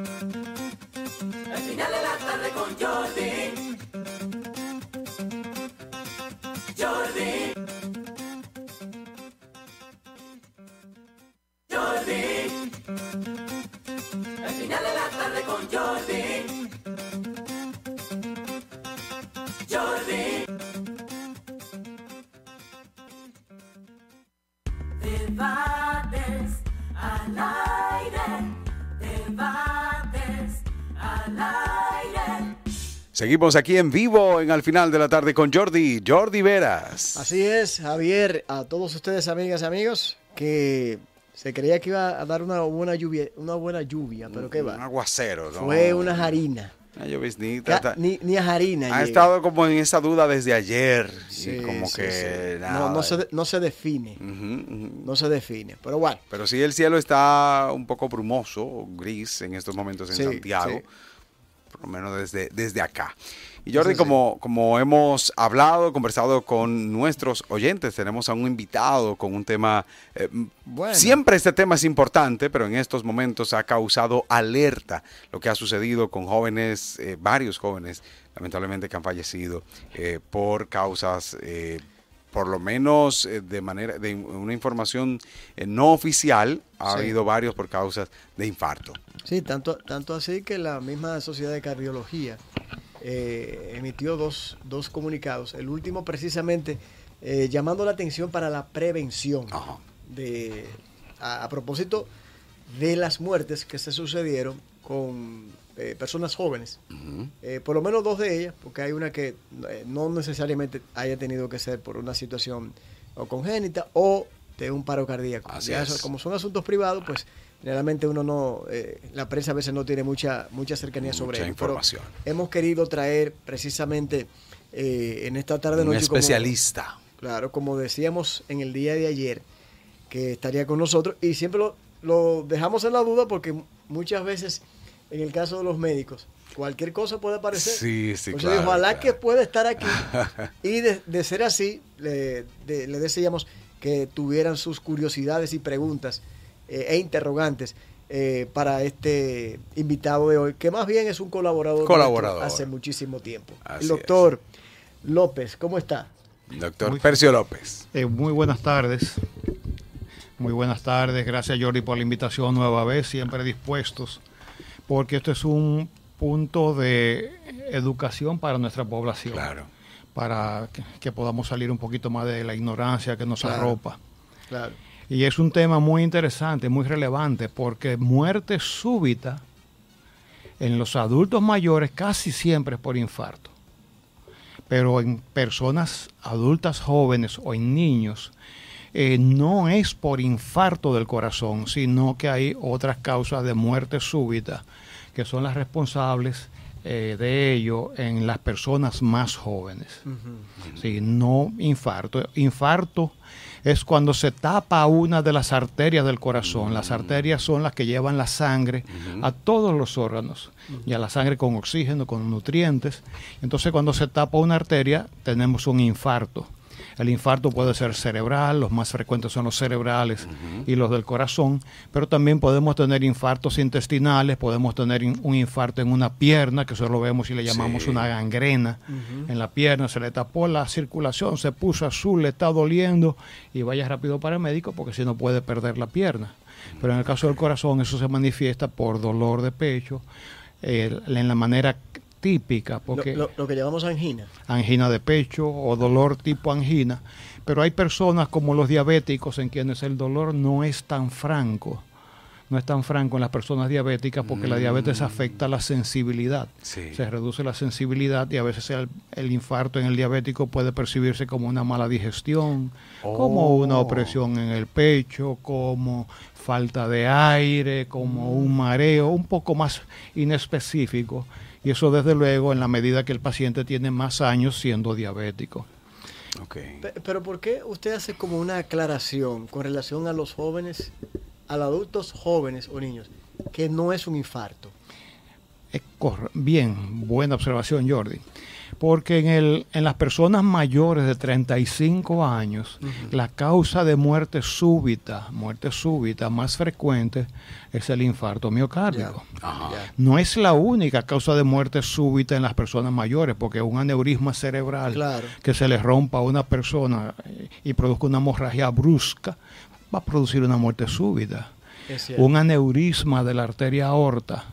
Al final de la tarde con Jordi. Jordi. Jordi. Al final de la tarde con. Jordi. Seguimos aquí en vivo en Al final de la tarde con Jordi, Jordi Veras. Así es, Javier, a todos ustedes, amigas y amigos, que se creía que iba a dar una buena lluvia, una buena lluvia, pero qué Un va. aguacero, ¿no? Fue una jarina. Una lloviznita. Ca- Ni, ni a harina. Ha llega. estado como en esa duda desde ayer. Sí, y como sí, que sí. nada. No, no, se, de- no se define. Ujú, ujú. No se define. Pero bueno, Pero sí el cielo está un poco brumoso, gris en estos momentos en Sí, Santiago. Por lo menos desde, desde acá. Y Jordi, sí. como, como hemos hablado, conversado con nuestros oyentes, tenemos a un invitado con un tema... eh, Bueno. Siempre este tema es importante, pero en estos momentos ha causado alerta lo que ha sucedido con jóvenes, eh, varios jóvenes, lamentablemente que han fallecido eh, por causas... por lo menos eh, de manera de una información eh, no oficial ha Sí. habido varios por causas de infarto. sí, tanto, tanto así que la misma Sociedad de Cardiología eh, emitió dos, dos comunicados. El último precisamente llamando la atención para la prevención. Ajá. de a, a propósito de las muertes que se sucedieron con eh, personas jóvenes. Eh, por lo menos dos de ellas, porque hay una que eh, no necesariamente haya tenido que ser por una situación o congénita o de un paro cardíaco. Así Ya es. eso, como son asuntos privados, pues generalmente uno no, eh, la prensa a veces no tiene mucha mucha cercanía sobre ello. Pero información. hemos querido traer precisamente eh, en esta tarde Un noche como- especialista. Claro, como decíamos en el día de ayer, que estaría con nosotros y siempre lo, lo dejamos en la duda porque muchas veces, en el caso de los médicos, cualquier cosa puede aparecer. Sí, sí, Pues claro, ojalá claro. que pueda estar aquí y de, de ser así, le, de- le deseamos que tuvieran sus curiosidades y preguntas eh, e interrogantes eh, para este invitado de hoy, que más bien es un colaborador, Colaborador. hace muchísimo tiempo. Así el doctor López, ¿cómo está? Doctor Muy- Percio López. Eh, muy buenas tardes. Muy buenas tardes. Gracias Jordi por la invitación nueva vez. Siempre dispuestos. Porque esto es un punto de educación para nuestra población. Claro. Para que, que podamos salir un poquito más de la ignorancia que nos Claro. arropa. Claro. Y es un tema muy interesante, muy relevante, porque muerte súbita en los adultos mayores casi siempre es por infarto. Pero en personas adultas jóvenes o en niños eh, no es por infarto del corazón, sino que hay otras causas de muerte súbita que son las responsables eh, de ello en las personas más jóvenes. Sí, no infarto. Infarto es cuando se tapa una de las arterias del corazón. Las arterias son las que llevan la sangre a todos los órganos y a la sangre con oxígeno, con nutrientes. Entonces cuando se tapa una arteria tenemos un infarto. El infarto puede ser cerebral, los más frecuentes son los cerebrales y los del corazón, pero también podemos tener infartos intestinales, podemos tener in- un infarto en una pierna, que eso lo vemos y le llamamos Sí. una gangrena en la pierna, se le tapó la circulación, se puso azul, le está doliendo y vaya rápido para el médico porque si no puede perder la pierna. Pero en el caso del corazón eso se manifiesta por dolor de pecho, eh, en la manera típica, porque lo- lo que llamamos angina. angina de pecho o dolor tipo angina, pero hay personas como los diabéticos en quienes el dolor no es tan franco, no es tan franco en las personas diabéticas porque la diabetes afecta la sensibilidad, Sí. se reduce la sensibilidad y a veces el, el infarto en el diabético puede percibirse como una mala digestión, como Oh. una opresión en el pecho, como falta de aire, como un mareo, un poco más inespecífico. Y eso desde luego en la medida que el paciente tiene más años siendo diabético. Ok. Pe- Pero ¿por qué usted hace como una aclaración con relación a los jóvenes, a los adultos jóvenes o niños, que no es un infarto? Bien, buena observación Jordi. Porque en, el, en las personas mayores de 35 años, la causa de muerte súbita, muerte súbita más frecuente es el infarto miocárdico. No es la única causa de muerte súbita en las personas mayores, porque un aneurisma cerebral Claro. que se le rompa a una persona eh, y produzca una hemorragia brusca, va a producir una muerte súbita. Un aneurisma de la arteria aorta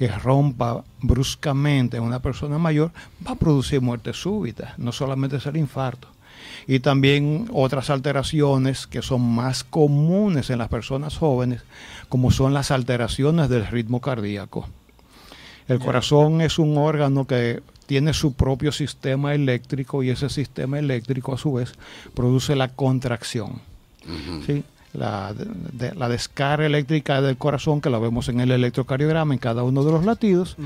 que rompa bruscamente en una persona mayor va a producir muerte súbita, no solamente es el infarto. Y también otras alteraciones que son más comunes en las personas jóvenes, como son las alteraciones del ritmo cardíaco. El corazón es un órgano que tiene su propio sistema eléctrico y ese sistema eléctrico a su vez produce la contracción. ¿sí? La, de- de- la descarga eléctrica del corazón, que la vemos en el electrocardiograma en cada uno de los latidos,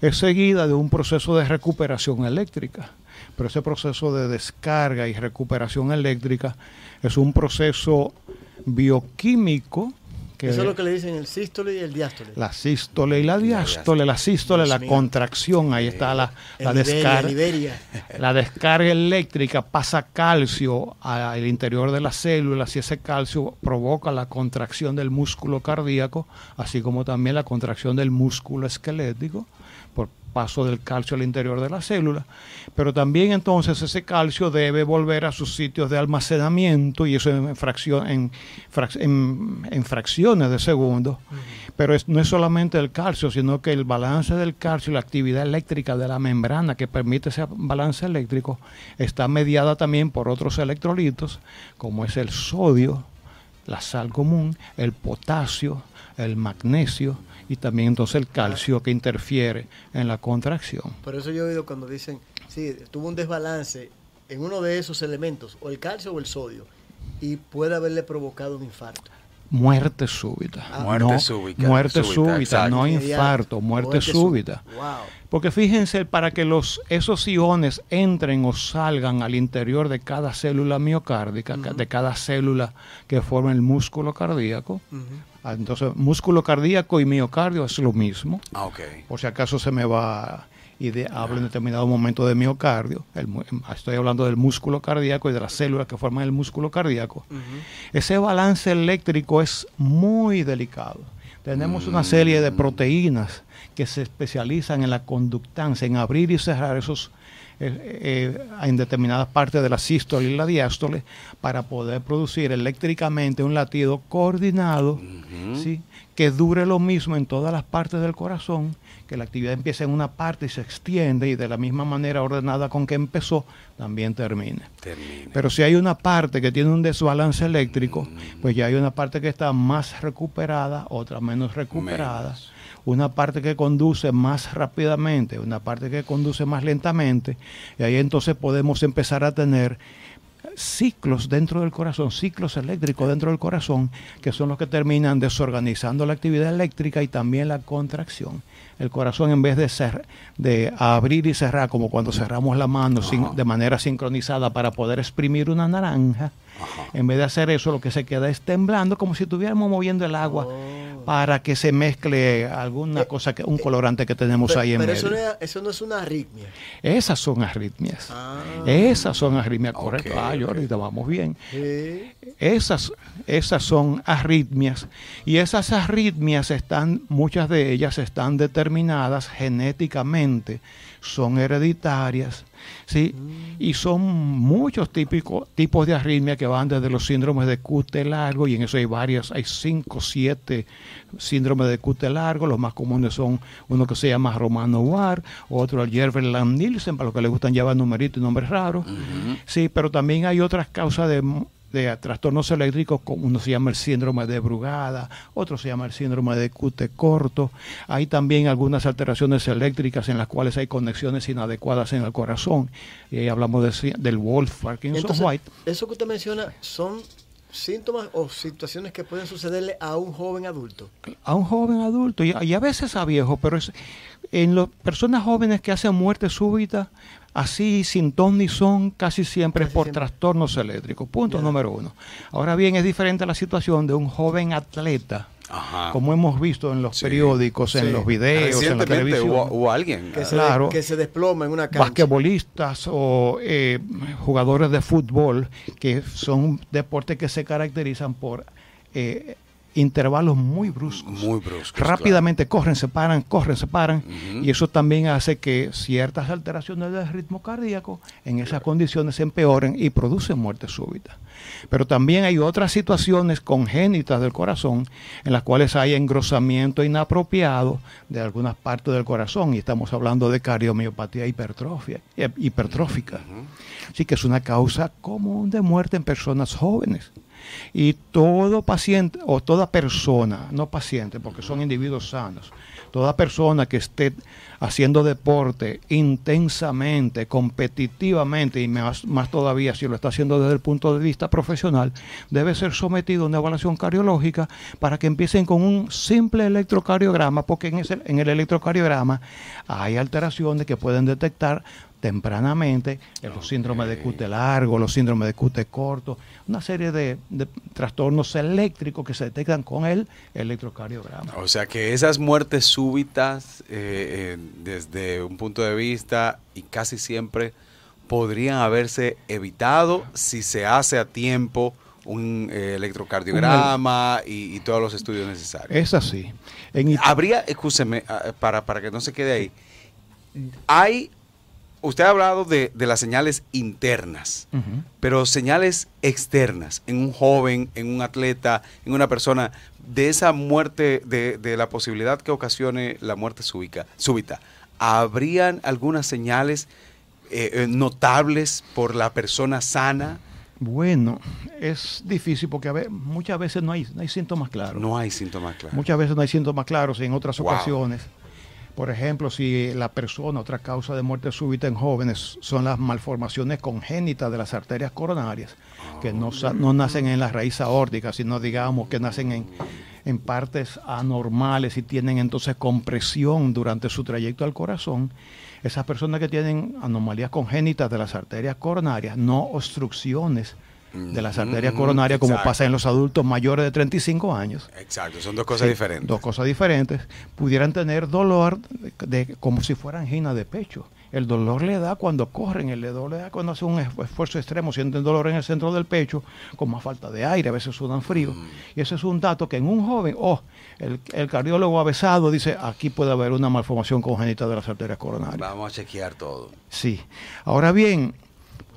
es seguida de un proceso de recuperación eléctrica. Pero ese proceso de descarga y recuperación eléctrica es un proceso bioquímico que Eso es lo que le dicen el sístole y el diástole. la sístole y la diástole, la sístole, Dios la mío. contracción, ahí está la, la descarga. Liberia. La descarga eléctrica pasa calcio al interior de las células y ese calcio provoca la contracción del músculo cardíaco, así como también la contracción del músculo esquelético paso del calcio al interior de la célula. Pero también entonces ese calcio debe volver a sus sitios de almacenamiento y eso en, fracción, en, frac- en- en fracciones de segundos. Pero es- no es solamente el calcio, sino que el balance del calcio y la actividad eléctrica de la membrana que permite ese balance eléctrico está mediada también por otros electrolitos, como es el sodio, la sal común, el potasio, el magnesio y también entonces el calcio que interfiere en la contracción. Por eso yo he oído cuando dicen, sí, tuvo un desbalance en uno de esos elementos, o el calcio o el sodio, y puede haberle provocado un infarto. Muerte súbita. Ah. Muerte no, súbita, Muerte súbita, no infarto, muerte, sú- súbita. Wow. Porque fíjense, para que los, esos iones entren o salgan al interior de cada célula miocárdica, ca- de cada célula que forma el músculo cardíaco, ah, entonces músculo cardíaco y miocardio es lo mismo. Ah. Por si acaso se me va y de, hablo en determinado momento de miocardio, el estoy hablando del músculo cardíaco y de las células que forman el músculo cardíaco. Ese balance eléctrico es muy delicado. Tenemos una serie de proteínas que se especializan en la conductancia, en abrir y cerrar esos eh, eh, en determinadas partes de la sístole y la diástole para poder producir eléctricamente un latido coordinado. ¿sí? que dure lo mismo en todas las partes del corazón, que la actividad empiece en una parte y se extiende y de la misma manera ordenada con que empezó, también termine. Termine. Pero si hay una parte que tiene un desbalance eléctrico, pues ya hay una parte que está más recuperada, otra menos recuperada. Menos. Una parte que conduce más rápidamente, una parte que conduce más lentamente. Y ahí entonces podemos empezar a tener ciclos dentro del corazón, ciclos eléctricos dentro del corazón, que son los que terminan desorganizando la actividad eléctrica y también la contracción. El corazón en vez de, cer- de abrir y cerrar, como cuando cerramos la mano sin- de manera sincronizada para poder exprimir una naranja, Ajá. en vez de hacer eso, lo que se queda es temblando como si estuviéramos moviendo el agua Oh. Para que se mezcle alguna Eh, cosa, que, un colorante que tenemos Pero, ahí en pero medio. eso, no es, eso no es una arritmia. Esas son arritmias. Ah. Esas son arritmias, Ok, correcto. Ah, vamos bien. Esas, esas son arritmias y esas arritmias están, muchas de ellas están determinadas genéticamente, son hereditarias, ¿sí? Y son muchos típicos tipos de arritmia que van desde los síndromes de Cute largo, y en eso hay varias, hay cinco, siete síndromes de Cute largo, los más comunes son uno que se llama Romano War, otro el Jervell Nielsen, para los que les gustan llevar numeritos y nombres raros. Sí, pero también hay otras causas de, de trastornos eléctricos, como uno se llama el síndrome de Brugada, otro se llama el síndrome de Cute corto. Hay también algunas alteraciones eléctricas en las cuales hay conexiones inadecuadas en el corazón. Y ahí hablamos de del Wolf Parkinson Entonces, White. eso que usted menciona son síntomas o situaciones que pueden sucederle a un joven adulto. a un joven adulto y, y a veces a viejo, pero es, en las personas jóvenes que hacen muerte súbita, así sin ton ni son, casi siempre es por siempre. trastornos eléctricos. Punto número uno. Ahora bien, es diferente la situación de un joven atleta Ajá. como hemos visto en los Sí, periódicos, en sí. los videos, en la televisión. hubo, hubo alguien. Que, ah, se, Claro. que se desploma en una cancha. basquetbolistas o eh, jugadores de fútbol, que son deportes que se caracterizan por eh, intervalos muy bruscos. Muy bruscos. Rápidamente corren, se paran, corren, se paran. Y eso también hace que ciertas alteraciones del ritmo cardíaco en esas condiciones se empeoren y producen muerte súbita. Pero también hay otras situaciones congénitas del corazón en las cuales hay engrosamiento inapropiado de algunas partes del corazón. Y estamos hablando de cardiomiopatía hipertrofia, eh, hipertrófica. Así que es una causa común de muerte en personas jóvenes. Y todo paciente o toda persona, no paciente, porque son individuos sanos, toda persona que esté haciendo deporte intensamente, competitivamente y más, más todavía si lo está haciendo desde el punto de vista profesional, debe ser sometido a una evaluación cardiológica para que empiecen con un simple electrocardiograma, porque en, ese, en el electrocardiograma hay alteraciones que pueden detectar tempranamente en los síndromes de QT largo, los síndromes de QT corto, una serie de, de trastornos eléctricos que se detectan con el electrocardiograma. O sea que esas muertes súbitas, eh, eh, desde un punto de vista, y casi siempre podrían haberse evitado si se hace a tiempo un eh, electrocardiograma y, y todos los estudios necesarios. Es así. En Habría, escúcheme, ah, para, para que no se quede ahí, hay, usted ha hablado de, de las señales internas, pero señales externas, en un joven, en un atleta, en una persona, de esa muerte, de, de la posibilidad que ocasione la muerte súbita, súbita ¿habrían algunas señales eh, eh, notables por la persona sana? Bueno, es difícil porque a ve- muchas veces no hay, no hay síntomas claros. No hay síntomas claros. Muchas veces no hay síntomas claros y en otras Wow. ocasiones. Por ejemplo, si la persona, otra causa de muerte súbita en jóvenes son las malformaciones congénitas de las arterias coronarias, que no, no nacen en la raíz aórtica, sino digamos que nacen en, en partes anormales y tienen entonces compresión durante su trayecto al corazón. Esas personas que tienen anomalías congénitas de las arterias coronarias, no obstrucciones de las arterias coronarias como exacto. pasa en los adultos mayores de 35 años. Exacto, son dos cosas Sí, diferentes. Dos cosas diferentes. Pudieran tener dolor de, de- como si fuera angina de pecho. El dolor le da cuando corren, el dolor le da cuando hacen un esfu- esfuerzo extremo, sienten dolor en el centro del pecho, con más falta de aire, a veces sudan frío. Mm. Y ese es un dato que en un joven, oh, el, el cardiólogo avesado dice, aquí puede haber una malformación congénita de las arterias coronarias. Vamos a chequear todo. Sí. Ahora bien,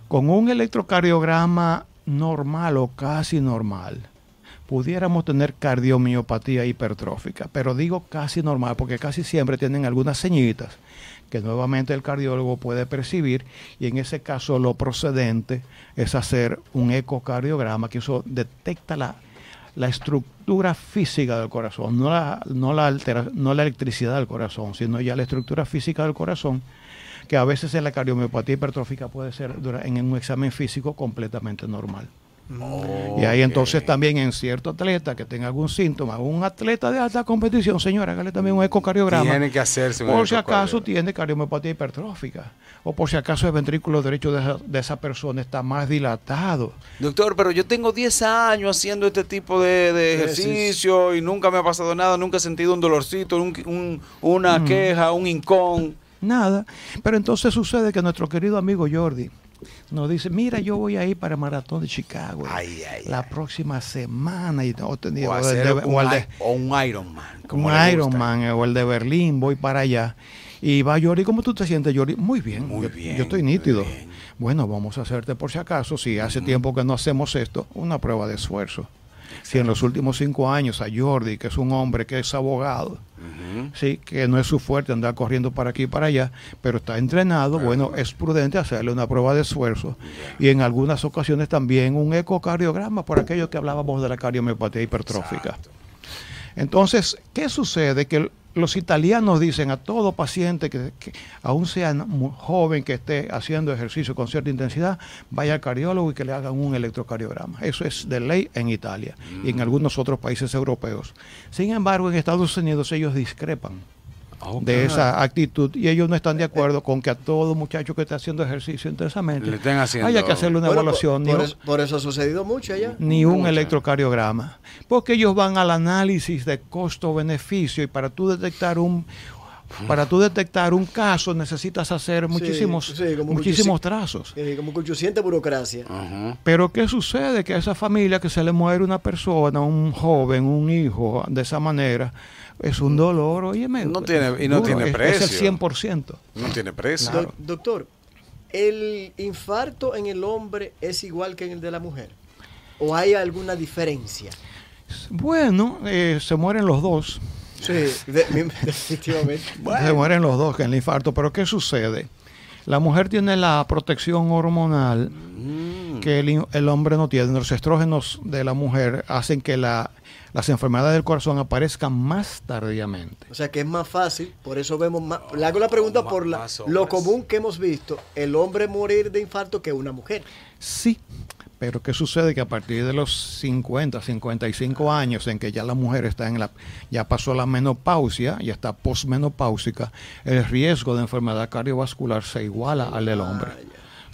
con un electrocardiograma normal o casi normal, pudiéramos tener cardiomiopatía hipertrófica, pero digo casi normal porque casi siempre tienen algunas señitas que nuevamente el cardiólogo puede percibir y en ese caso lo procedente es hacer un ecocardiograma que eso detecta la, la estructura física del corazón, no la, no, la altera- no la electricidad del corazón, sino ya la estructura física del corazón que a veces en la cardiomiopatía hipertrófica puede ser en un examen físico completamente normal. Y ahí entonces también en cierto atleta que tenga algún síntoma, un atleta de alta competición, señora, hágale también un ecocardiograma. Tiene que hacerse un Por si acaso tiene cardiomiopatía hipertrófica. O por si acaso el ventrículo derecho de esa, de esa persona está más dilatado. Doctor, pero yo tengo 10 años haciendo este tipo de, de Ejercicio. y nunca me ha pasado nada, nunca he sentido un dolorcito, un- un- una queja, un incón. Nada. Pero entonces sucede que nuestro querido amigo Jordi nos dice, mira, yo voy a ir para el Maratón de Chicago Ay, ay, la ay. próxima semana. Y, o, O, hacer de- un, o de- o un Ironman. como un. Ironman eh, o el de Berlín, voy para allá. Y va Jordi, ¿cómo tú te sientes, Jordi? Muy bien. Muy yo, bien, Yo estoy nítido. Bueno, vamos a hacerte por si acaso, si hace tiempo que no hacemos esto, una prueba de esfuerzo. Si en los últimos cinco años a Jordi, que es un hombre que es abogado, sí, que no es su fuerte andar corriendo para aquí y para allá, pero está entrenado, bueno, es prudente hacerle una prueba de esfuerzo y en algunas ocasiones también un ecocardiograma por aquello que hablábamos de la cardiomiopatía hipertrófica. Exacto. Entonces, ¿qué sucede? Que los italianos dicen a todo paciente que, que aún sea mu- joven que esté haciendo ejercicio con cierta intensidad, vaya al cardiólogo y que le hagan un electrocardiograma. Eso es de ley en Italia y en algunos otros países europeos. Sin embargo, en Estados Unidos ellos discrepan. Ok. de esa actitud y ellos no están de acuerdo con que a todo muchacho que está haciendo ejercicio intensamente Le estén haciendo- haya que hacerle una Bueno, evaluación por, ni, por un- eso, por eso ha sucedido mucho allá. ni un Mucha. electrocardiograma, porque ellos van al análisis de costo-beneficio y para tú detectar un para tú detectar un caso necesitas hacer muchísimos sí, como muchísimos muchísimo. trazos. Eh, como que 800 burocracia. Ujú. Pero ¿qué sucede? Que a esa familia que se le muere una persona, un joven, un hijo, de esa manera, es un dolor, oye, No tiene- y no tiene precio. Es el 100%. No tiene precio. Claro. Doctor, ¿el infarto en el hombre es igual que en el de la mujer? ¿O hay alguna diferencia? Bueno, eh, se mueren los dos. Sí, de- definitivamente. Se mueren los dos en el infarto. Pero ¿qué sucede? La mujer tiene la protección hormonal Mm. Que el, hombre no tiene. Los estrógenos de la mujer hacen que la- las enfermedades del corazón aparezcan más tardíamente. O sea que es más fácil, por eso vemos más. Le hago la pregunta por la- lo común que hemos visto, el hombre morir de infarto que una mujer. Sí, pero ¿qué sucede? Que a partir de los 50, 55 años en que ya la mujer está en la, ya pasó la menopausia, ya está posmenopáusica, el riesgo de enfermedad cardiovascular se iguala al del hombre.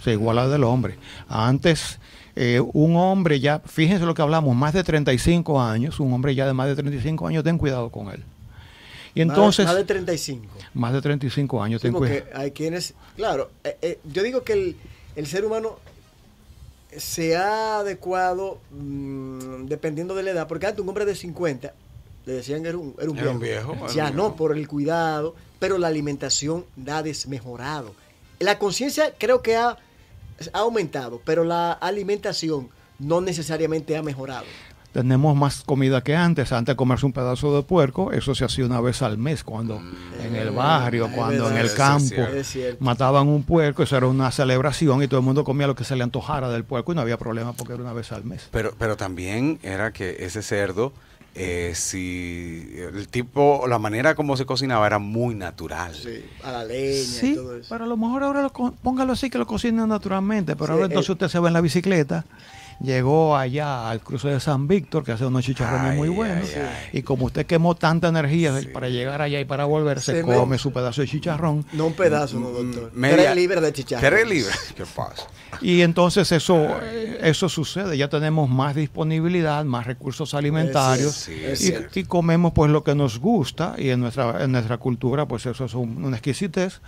Se iguala al del hombre. Antes, eh, un hombre ya, fíjense lo que hablamos, más de 35 años, un hombre ya de más de 35 años, ten cuidado con él. Y entonces, Más de 35. más de 35 años, Sí, ten porque cuidado. hay quienes, claro, eh, eh, yo digo que el, el ser humano se ha adecuado mm, dependiendo de la edad, porque antes un hombre de 50 le decían que era un, era un Era un viejo. viejo, era Ya un no, viejo. por el cuidado, pero la alimentación ha desmejorado. La conciencia creo que ha, ha aumentado, pero la alimentación no necesariamente ha mejorado. Tenemos más comida que antes. Antes de comerse un pedazo de puerco, eso se hacía una vez al mes, cuando en el barrio, cuando en el campo mataban un puerco, eso era una celebración y todo el mundo comía lo que se le antojara del puerco y no había problema porque era una vez al mes. Pero, pero también era que ese cerdo, eh, si el tipo, la manera como se cocinaba era muy natural. Sí, a la leña y Sí, todo eso. pero a lo mejor ahora lo póngalo así que lo cocinen naturalmente, pero Sí, ahora entonces el- usted se va en la bicicleta, llegó allá al cruce de San Víctor, que hace unos chicharrones Ay, muy buenos, ay, ay. y como usted quemó tanta energía Sí. para llegar allá y para volver, se Se me- come su pedazo de chicharrón, No un pedazo, no, doctor. Mm, Media- Tres libras de chicharrón. Tres libras. ¿Qué pasa? y entonces eso, eso sucede, ya tenemos más disponibilidad, más recursos alimentarios, Sí, Es y, cierto. y comemos pues lo que nos gusta, y en nuestra, en nuestra cultura pues eso es un- una exquisitez,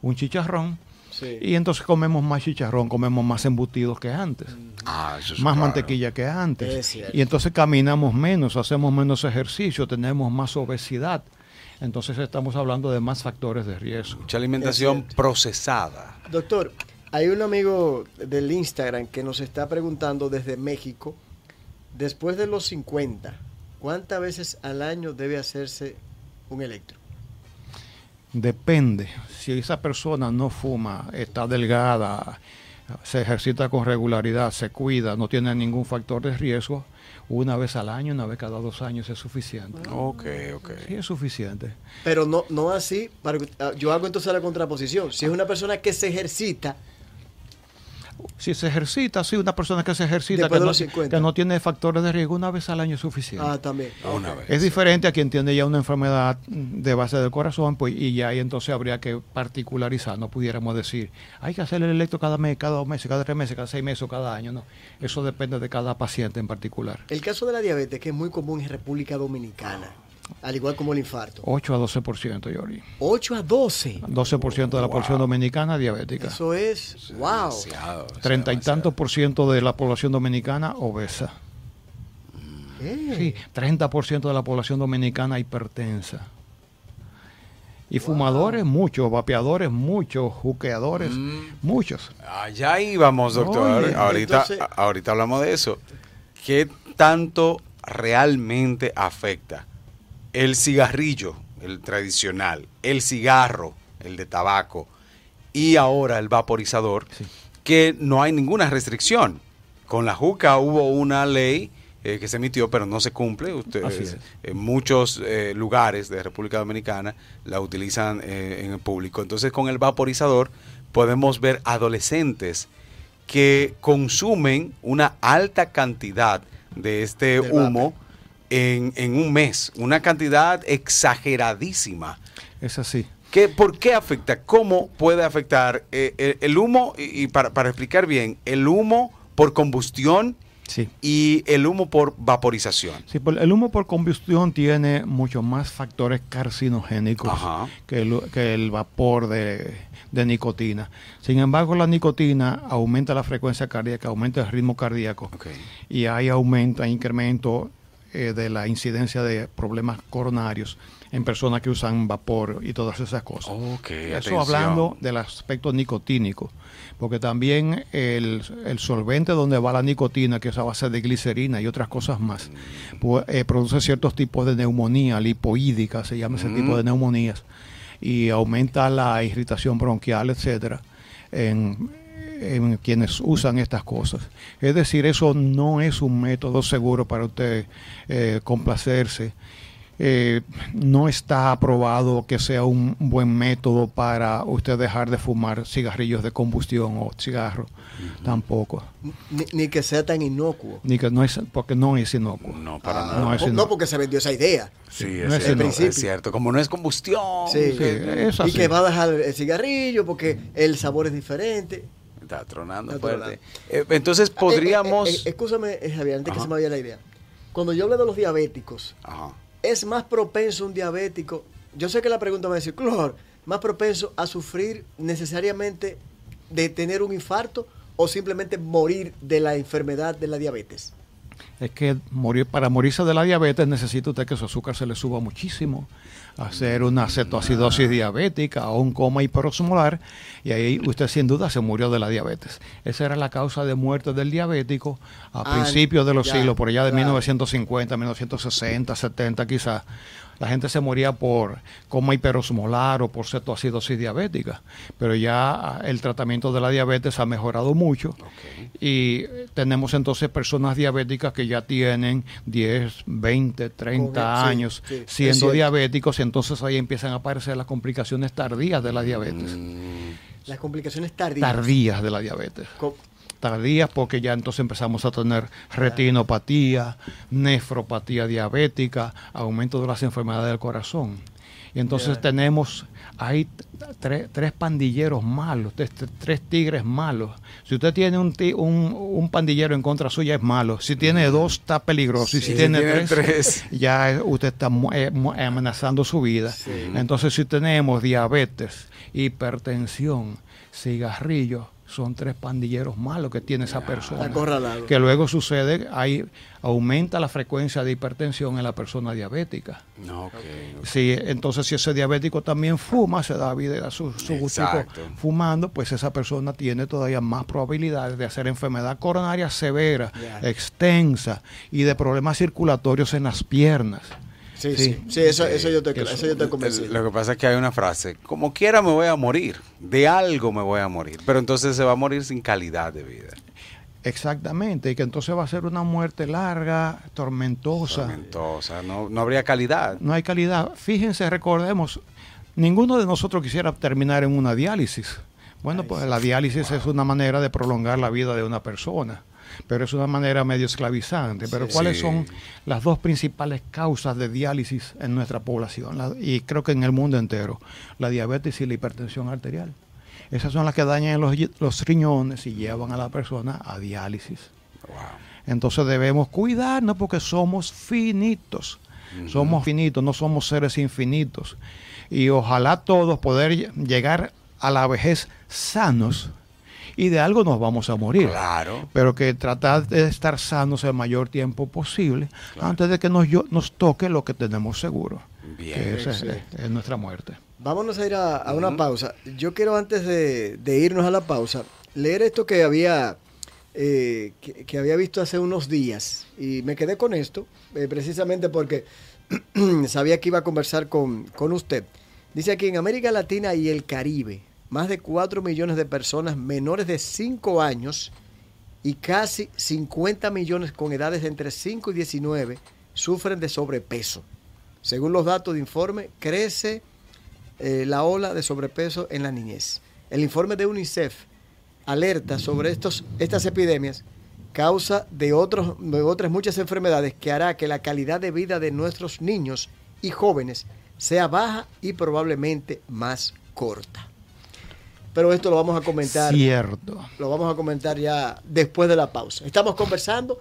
un chicharrón, Sí. Y entonces comemos más chicharrón, comemos más embutidos que antes, Ah, eso es más claro. mantequilla que antes. Y entonces caminamos menos, hacemos menos ejercicio, tenemos más obesidad. Entonces estamos hablando de más factores de riesgo. Mucha alimentación procesada. Doctor, hay un amigo del Instagram que nos está preguntando desde México, después de los 50, ¿cuántas veces al año debe hacerse un electro? Depende. Si esa persona no fuma, está delgada, se ejercita con regularidad, se cuida, no tiene ningún factor de riesgo, una vez al año, una vez cada dos años es suficiente. Ok, ok. Sí, es suficiente. Pero no, no así, para, que- ah, yo hago entonces la contraposición. Si es una persona que se ejercita, Si se ejercita, sí, una persona que se ejercita, que de no, los 50. que no tiene factores de riesgo, una vez al año es suficiente. ah, también. Una vez. es diferente a quien tiene ya una enfermedad de base del corazón, pues, y ya ahí entonces habría que particularizar. No pudiéramos decir, hay que hacer el electro cada mes, cada dos meses, cada tres meses, cada seis meses o cada año. No, eso depende de cada paciente en particular. El caso de la diabetes, que es muy común en República Dominicana, al igual como el infarto. 8 a 12%, Yori. 8 a 12. 12% de la población dominicana diabética. Eso es, wow. Treinta y tantos por ciento de la población dominicana obesa. Eh, Sí, 30% de la población dominicana hipertensa. Y fumadores, muchos, vapeadores, muchos, juqueadores, Mm. muchos. Allá íbamos, doctor. Oye, ahorita, entonces- ahorita hablamos de eso. ¿Qué tanto realmente afecta el cigarrillo, el tradicional, el cigarro, el de tabaco, y ahora el vaporizador? Sí. Que no hay ninguna restricción. Con la juca hubo una ley eh, que se emitió, pero no se cumple. Ustedes, es. en muchos eh, lugares de República Dominicana la utilizan eh, en el público. Entonces, con el vaporizador podemos ver adolescentes que consumen una alta cantidad de este Del humo en, en un mes, una cantidad exageradísima. Es así. ¿Qué, ¿Por qué afecta? ¿Cómo puede afectar eh, el, el humo? Y, y para, para explicar bien, el humo por combustión Sí. y el humo por vaporización. Sí, el humo por combustión tiene muchos más factores carcinogénicos que el, que el vapor de, de nicotina. Sin embargo, la nicotina aumenta la frecuencia cardíaca, aumenta el ritmo cardíaco Ok. y hay aumento, hay incremento eh, de la incidencia de problemas coronarios en personas que usan vapor y todas esas cosas. Eso atención. hablando del aspecto nicotínico, porque también el, el solvente donde va la nicotina, que es a base de glicerina y otras cosas más, pu- eh, produce ciertos tipos de neumonía lipoídica, se llama ese Mm. tipo de neumonías, y aumenta la irritación bronquial, etcétera, en, en quienes usan estas cosas. Es decir, eso no es un método seguro para usted eh, complacerse. Eh, no está aprobado que sea un buen método para usted dejar de fumar cigarrillos de combustión o cigarro, tampoco. Ni, ni que sea tan inocuo. Ni que no es, porque no es inocuo. No, para Ah, nada. no es no, inocuo. porque se vendió esa idea. Sí, No es, es cierto, el principio. es cierto. Como no es combustión. Sí, Sí, es y que va a dejar el cigarrillo porque el sabor es diferente. Está tronando Está fuerte. Eh, entonces podríamos... Eh, eh, eh, escúchame, Javier, antes que se me vaya la idea. Cuando yo hablo de los diabéticos, Ajá. ¿es más propenso un diabético? Yo sé que la pregunta va a decir, Clor, ¿más propenso a sufrir necesariamente de tener un infarto o simplemente morir de la enfermedad de la diabetes? Es que morir, para morirse de la diabetes necesita usted que su azúcar se le suba muchísimo, hacer una cetoacidosis diabética o un coma hiperosmolar y ahí usted sin duda se murió de la diabetes. Esa era la causa de muerte del diabético a Ah, principios de los ya, siglos, por allá de claro. 1950, 1960, 70 quizás. La gente se moría por coma hiperosmolar o por cetoacidosis diabética, pero ya el tratamiento de la diabetes ha mejorado mucho y tenemos entonces personas diabéticas que ya tienen 10, 20, 30 Con- sí, años sí, siendo diabéticos y entonces ahí empiezan a aparecer las complicaciones tardías de la diabetes. Mm, Las complicaciones tardías. Tardías de la diabetes. Tardías porque ya entonces empezamos a tener retinopatía, nefropatía diabética, aumento de las enfermedades del corazón. Y entonces tenemos t- tres, pandilleros malos, tres, tres tigres malos. Si usted tiene un, un, un pandillero en contra suya es malo. Si tiene dos está peligroso. y si tiene, tiene tres, tres. ya usted está eh, amenazando su vida. Sí. Entonces si tenemos diabetes, hipertensión, cigarrillos, son tres pandilleros malos que tiene esa persona. Que luego sucede, ahí aumenta la frecuencia de hipertensión en la persona diabética. no, ok. Si, entonces, si ese diabético también fuma, se da vida a su, su gustico fumando, pues esa persona tiene todavía más probabilidades de hacer enfermedad coronaria severa, extensa y de problemas circulatorios en las piernas. Sí, Sí. sí, eso, eso yo estoy, Eso- eso yo estoy El- convencido. Lo que pasa es que hay una frase, como quiera me voy a morir, de algo me voy a morir, pero entonces se va a morir sin calidad de vida. Exactamente, y que entonces va a ser una muerte larga, tormentosa. Tormentosa, no, no habría calidad. no hay calidad. Fíjense, recordemos, ninguno de nosotros quisiera terminar en una diálisis. Bueno, Ay, pues la diálisis es una manera de prolongar la vida de una persona, pero es una manera medio esclavizante. Pero Sí. ¿cuáles son las dos principales causas de diálisis en nuestra población? La- y creo que en el mundo entero, la diabetes y la hipertensión arterial. Esas son las que dañan los, los riñones y llevan a la persona a diálisis. Wow. Entonces debemos cuidarnos porque somos finitos. Somos finitos, no somos seres infinitos. Y ojalá todos poder lle- llegar a la vejez sanos y de algo nos vamos a morir. Claro. Pero que tratar de estar sanos el mayor tiempo posible Claro. antes de que nos, yo- nos toque lo que tenemos seguro. Bien. que esa es, es nuestra muerte. Vámonos a ir a, a una pausa. Yo quiero antes de, de irnos a la pausa, leer esto que había, eh, que, que había visto hace unos días. Y me quedé con esto, eh, precisamente porque sabía que iba a conversar con, con usted. Dice aquí, en América Latina y el Caribe, más de 4 millones de personas menores de 5 años y casi 50 millones con edades entre 5 y 19 sufren de sobrepeso. Según los datos de informe, crece eh, la ola de sobrepeso en la niñez. El informe de UNICEF alerta sobre estos, estas epidemias, causa de, otros, de otras muchas enfermedades que hará que la calidad de vida de nuestros niños y jóvenes sea baja y probablemente más corta. Pero esto lo vamos a comentar. Cierto. Lo vamos a comentar ya después de la pausa. Estamos conversando